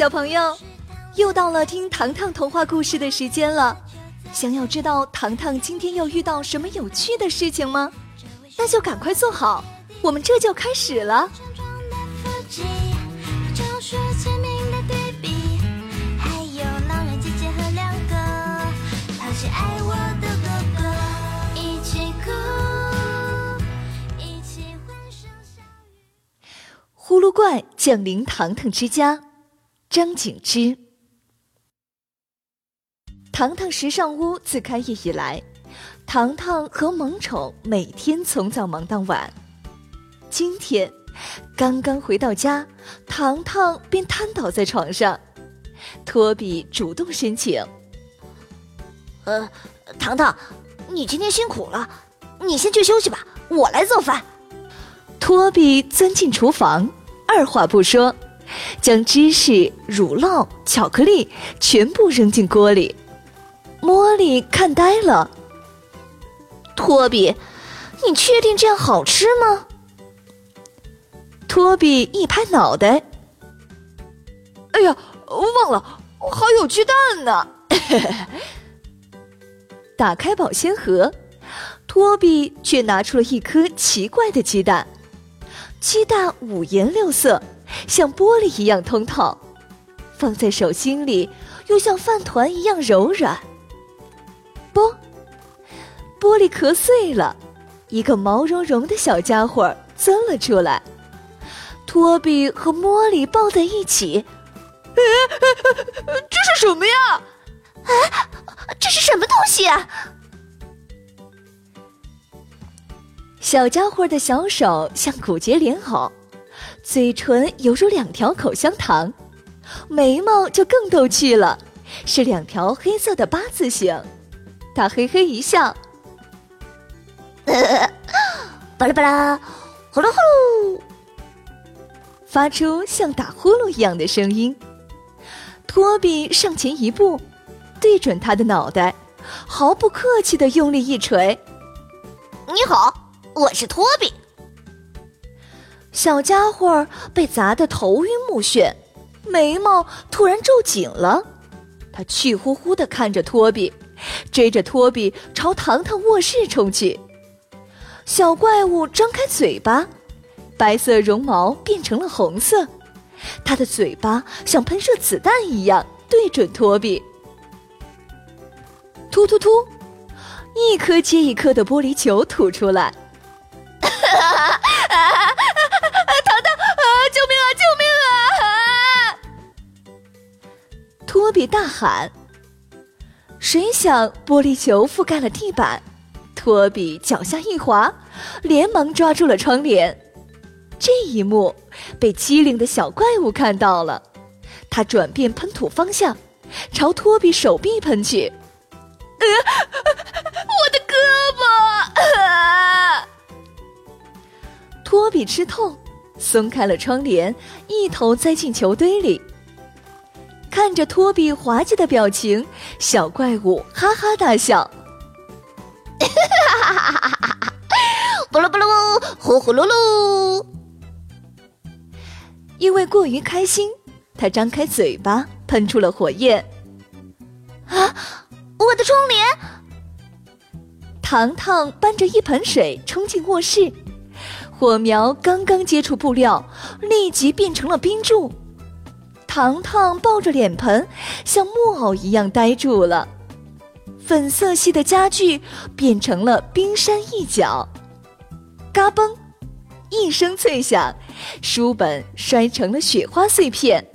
小朋友，又到了听糖糖童话故事的时间了。想要知道糖糖今天又遇到什么有趣的事情吗？那就赶快坐好，我们这就开始了。呼噜怪降临糖糖之家，张景之。糖糖时尚屋自开业以来，糖糖和萌宠每天从早忙到晚。今天刚刚回到家，糖糖便瘫倒在床上。托比主动申请：“呃，糖糖，你今天辛苦了，你先去休息吧，我来做饭。”托比钻进厨房。二话不说，将芝士、乳酪、巧克力全部扔进锅里。茉莉看呆了。托比，你确定这样好吃吗？托比一拍脑袋：“哎呀，忘了，还有鸡蛋呢！” 打开保鲜盒，托比却拿出了一颗奇怪的鸡蛋。鸡蛋五颜六色，像玻璃一样通透，放在手心里又像饭团一样柔软。啵，玻璃壳碎了，一个毛茸茸的小家伙钻了出来。托比和茉莉抱在一起，这是什么呀？啊，这是什么东西啊？小家伙的小手像骨节莲藕，嘴唇犹如两条口香糖，眉毛就更逗趣了，是两条黑色的八字形。他嘿嘿一笑，巴拉巴拉，呼噜呼噜，发出像打呼噜一样的声音。托比上前一步，对准他的脑袋，毫不客气的用力一锤。你好。我是托比，小家伙被砸得头晕目眩，眉毛突然皱紧了。他气呼呼地看着托比，追着托比朝糖糖卧室冲去。小怪物张开嘴巴，白色绒毛变成了红色，它的嘴巴像喷射子弹一样对准托比。突突突，一颗接一颗的玻璃球吐出来。大喊。谁想玻璃球覆盖了地板，托比脚下一滑，连忙抓住了窗帘。这一幕被机灵的小怪物看到了，他转变喷吐方向，朝托比手臂喷去。呃，我的胳膊！托比吃痛，松开了窗帘，一头栽进球堆里。看着托比滑稽的表情，小怪物哈哈大笑：“哈哈哈哈哈哈！噜噜噜，呼呼噜噜。”因为过于开心，他张开嘴巴，喷出了火焰。啊！我的窗帘！糖糖搬着一盆水冲进卧室。火苗刚刚接触布料，立即变成了冰柱。糖糖抱着脸盆，像木偶一样呆住了。粉色系的家具变成了冰山一角。嘎嘣，一声脆响，书本摔成了雪花碎片。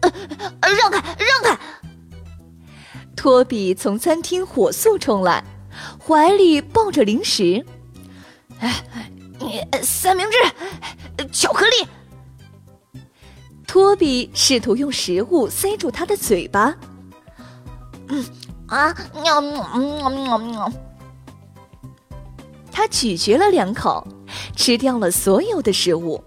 呃，让开，让开！托比从餐厅火速冲来，怀里抱着零食。哎，你三明治，巧克力。托比试图用食物塞住他的嘴巴。嗯啊，喵喵喵喵喵！他咀嚼了两口，吃掉了所有的食物。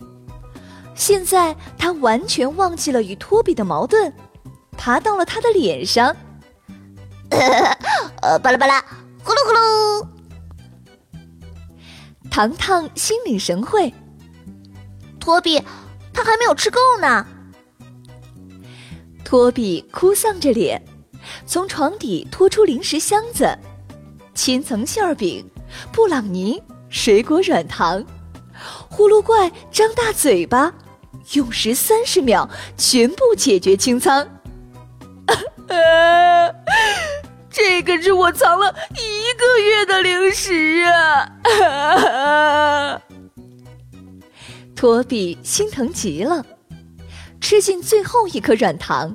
现在他完全忘记了与托比的矛盾，爬到了他的脸上。呃，巴拉巴拉，呼噜呼噜。糖糖心领神会，托比，他还没有吃够呢。托比哭丧着脸，从床底拖出零食箱子，千层馅饼、布朗尼、水果软糖。呼噜怪张大嘴巴，用时三十秒全部解决清仓。这可是我藏了一个月的零食啊！托比心疼极了，吃尽最后一颗软糖，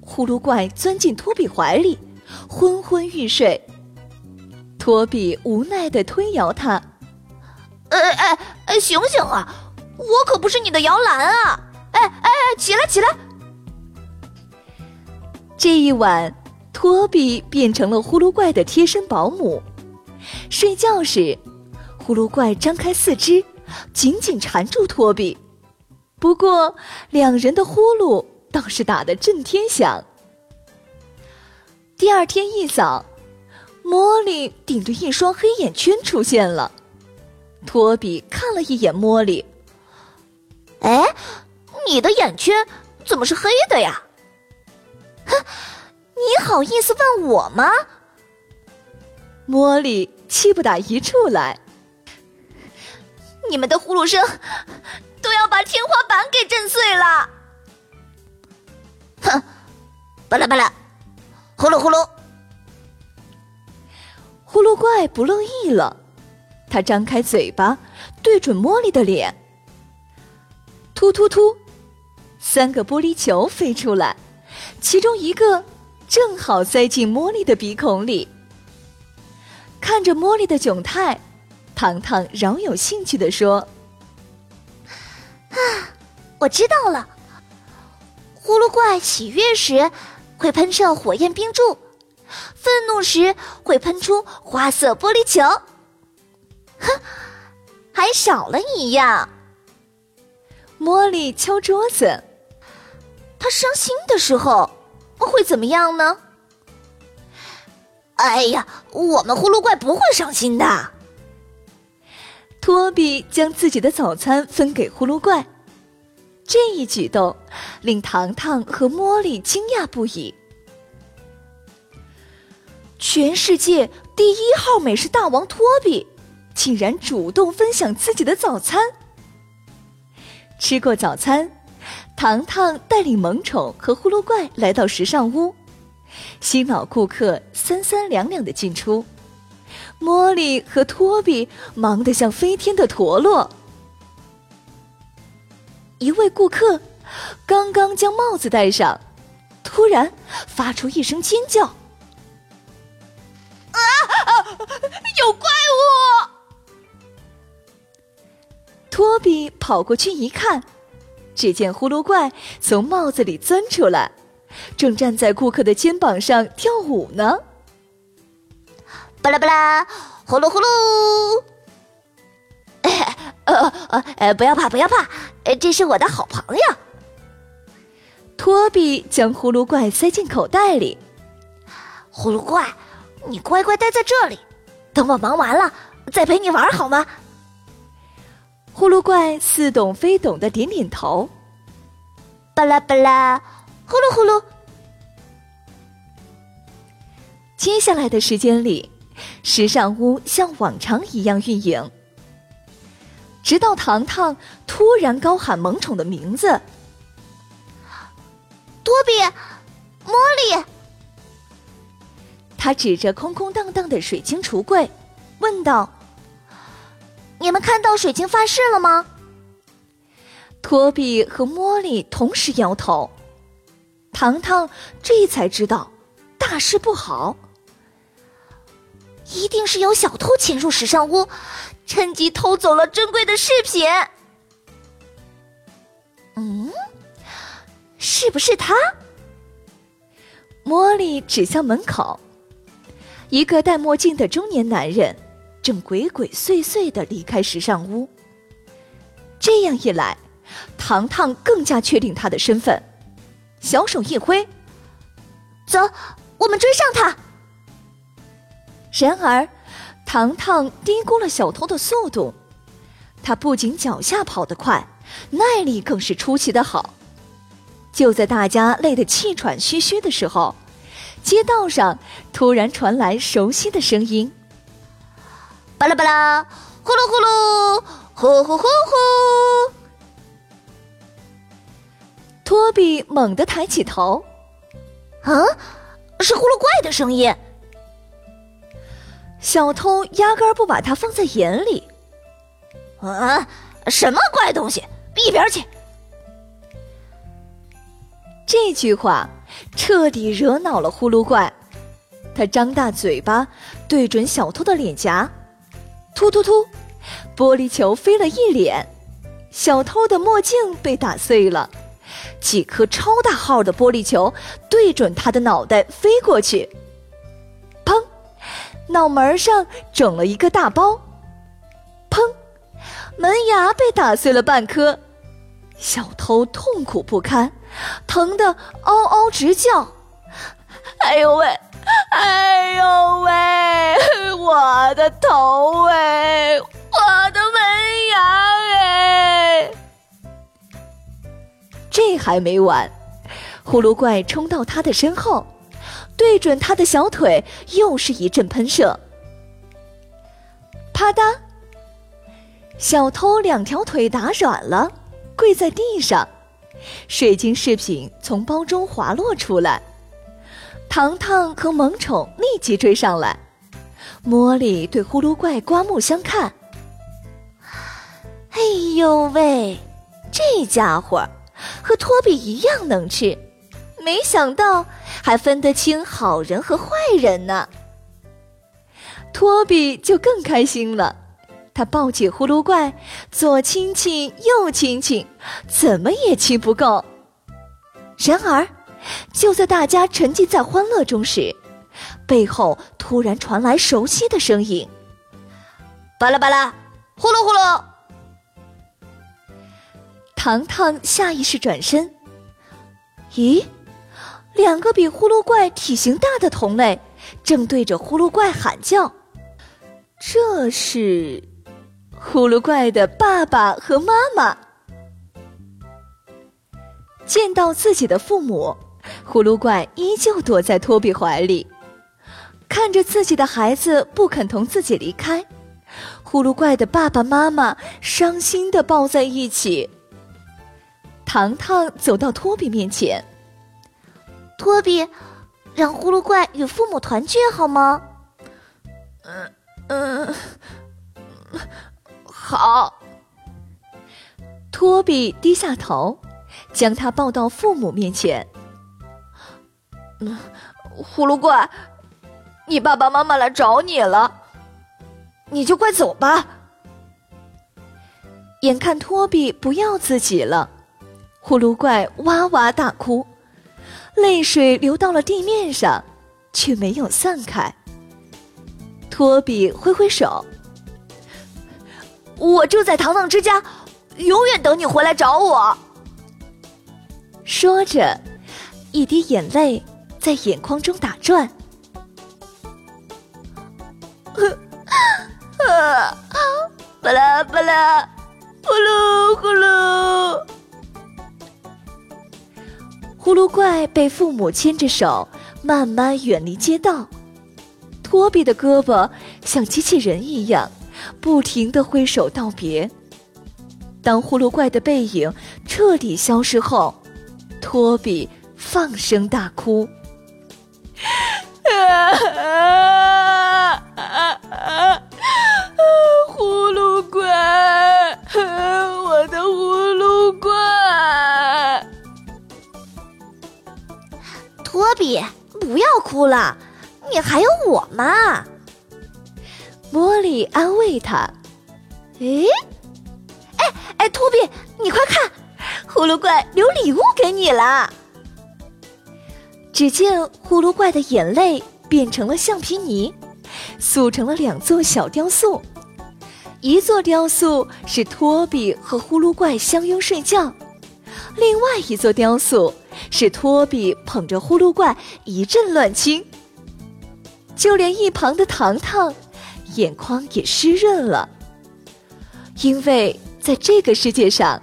呼噜怪钻进托比怀里，昏昏欲睡。托比无奈的推摇他：“哎哎哎，醒醒啊！我可不是你的摇篮啊！哎哎哎，起来起来！”这一晚，托比变成了呼噜怪的贴身保姆。睡觉时，呼噜怪张开四肢。紧紧缠住托比，不过两人的呼噜倒是打得震天响。第二天一早，茉莉顶着一双黑眼圈出现了。托比看了一眼茉莉，哎，你的眼圈怎么是黑的呀？哼，你好意思问我吗？茉莉气不打一处来。你们的呼噜声都要把天花板给震碎了！哼，巴拉巴拉，呼噜呼噜。呼噜怪不乐意了，他张开嘴巴对准茉莉的脸，突突突，三个玻璃球飞出来，其中一个正好塞进茉莉的鼻孔里。看着茉莉的窘态。糖糖饶有兴趣的说：“啊，我知道了，呼噜怪喜悦时会喷射火焰冰柱，愤怒时会喷出花色玻璃球。哼，还少了一样。”茉莉敲桌子：“他伤心的时候会怎么样呢？”哎呀，我们呼噜怪不会伤心的。托比将自己的早餐分给呼噜怪，这一举动令糖糖和茉莉惊讶不已。全世界第一号美食大王托比，竟然主动分享自己的早餐。吃过早餐，糖糖带领萌宠和呼噜怪来到时尚屋，新老顾客三三两两的进出。茉莉和托比忙得像飞天的陀螺。一位顾客刚刚将帽子戴上，突然发出一声尖叫：“啊！有怪物！”托比跑过去一看，只见呼噜怪从帽子里钻出来，正站在顾客的肩膀上跳舞呢。巴拉巴拉，呼噜呼噜！呃呃呃，不要怕，不要怕，这是我的好朋友。托比将呼噜怪塞进口袋里。呼噜怪，你乖乖待在这里，等我忙完了再陪你玩好吗？呼噜怪似懂非懂的点点头。巴拉巴拉，呼噜呼噜。接下来的时间里。时尚屋像往常一样运营，直到糖糖突然高喊萌宠的名字：“多比，茉莉。”他指着空空荡荡的水晶橱柜，问道：“你们看到水晶发饰了吗？”托比和茉莉同时摇头。糖糖这才知道，大事不好。一定是有小偷潜入时尚屋，趁机偷走了珍贵的饰品。嗯，是不是他？茉莉指向门口，一个戴墨镜的中年男人正鬼鬼祟祟的离开时尚屋。这样一来，糖糖更加确定他的身份，小手一挥，走，我们追上他。然而，糖糖低估了小偷的速度。他不仅脚下跑得快，耐力更是出奇的好。就在大家累得气喘吁吁的时候，街道上突然传来熟悉的声音：“巴拉巴拉，呼噜呼噜，呼呼呼呼。”托比猛地抬起头，啊，是呼噜怪的声音。小偷压根儿不把他放在眼里。啊，什么怪东西，一边去！这句话彻底惹恼了呼噜怪，他张大嘴巴对准小偷的脸颊，突突突，玻璃球飞了一脸，小偷的墨镜被打碎了，几颗超大号的玻璃球对准他的脑袋飞过去，脑门上肿了一个大包，砰，门牙被打碎了半颗，小偷痛苦不堪。疼得嗷嗷直叫，哎呦喂，哎呦喂，我的头哎，我的门牙哎！这还没完，呼噜怪冲到他的身后，对准他的小腿又是一阵喷射，啪嗒，小偷两条腿打软了，跪在地上。水晶饰品从包中滑落出来，糖糖和萌宠立即追上来。茉莉对呼噜怪刮目相看。哎呦喂，这家伙和托比一样能吃，没想到还分得清好人和坏人呢。托比就更开心了。他抱起呼噜怪，左亲亲右亲亲，怎么也亲不够。然而，就在大家沉浸在欢乐中时，背后突然传来熟悉的声音：“巴拉巴拉，呼噜呼噜。”糖糖下意识转身，咦，两个比呼噜怪体型大的同类正对着呼噜怪喊叫，这是。呼噜怪的爸爸和妈妈见到自己的父母，呼噜怪依旧躲在托比怀里，看着自己的孩子不肯同自己离开，呼噜怪的爸爸妈妈伤心的抱在一起。糖糖走到托比面前，托比，让呼噜怪与父母团聚好吗？嗯嗯。好，托比低下头，将他抱到父母面前。嗯，葫芦怪，你爸爸妈妈来找你了，你就快走吧。眼看托比不要自己了，葫芦怪哇哇大哭，泪水流到了地面上，却没有散开。托比挥挥手。我就在糖糖之家，永远等你回来找我。说着，一滴眼泪在眼眶中打转。啊，巴拉巴拉，呼噜呼噜。呼噜怪被父母牵着手，慢慢远离街道。托比的胳膊像机器人一样。不停地挥手道别。当呼噜怪的背影彻底消失后，托比放声大哭。啊 比，不要哭了，你还有我嘛。茉莉安慰他：“诶，哎哎，托比，你快看，呼噜怪留礼物给你了。”只见呼噜怪的眼泪变成了橡皮泥，塑成了两座小雕塑。一座雕塑是托比和呼噜怪相拥睡觉，另外一座雕塑是托比捧着呼噜怪一阵乱亲。就连一旁的糖糖。眼眶也湿润了，因为在这个世界上，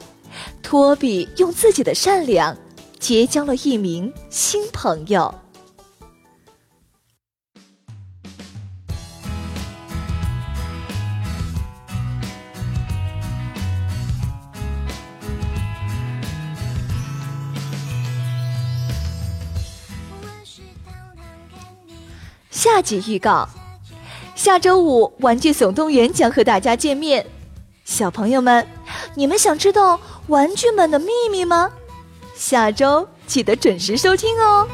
托比用自己的善良结交了一名新朋友。下集预告：下周五《玩具总动员》将和大家见面。小朋友们，你们想知道玩具们的秘密吗？下周记得准时收听哦。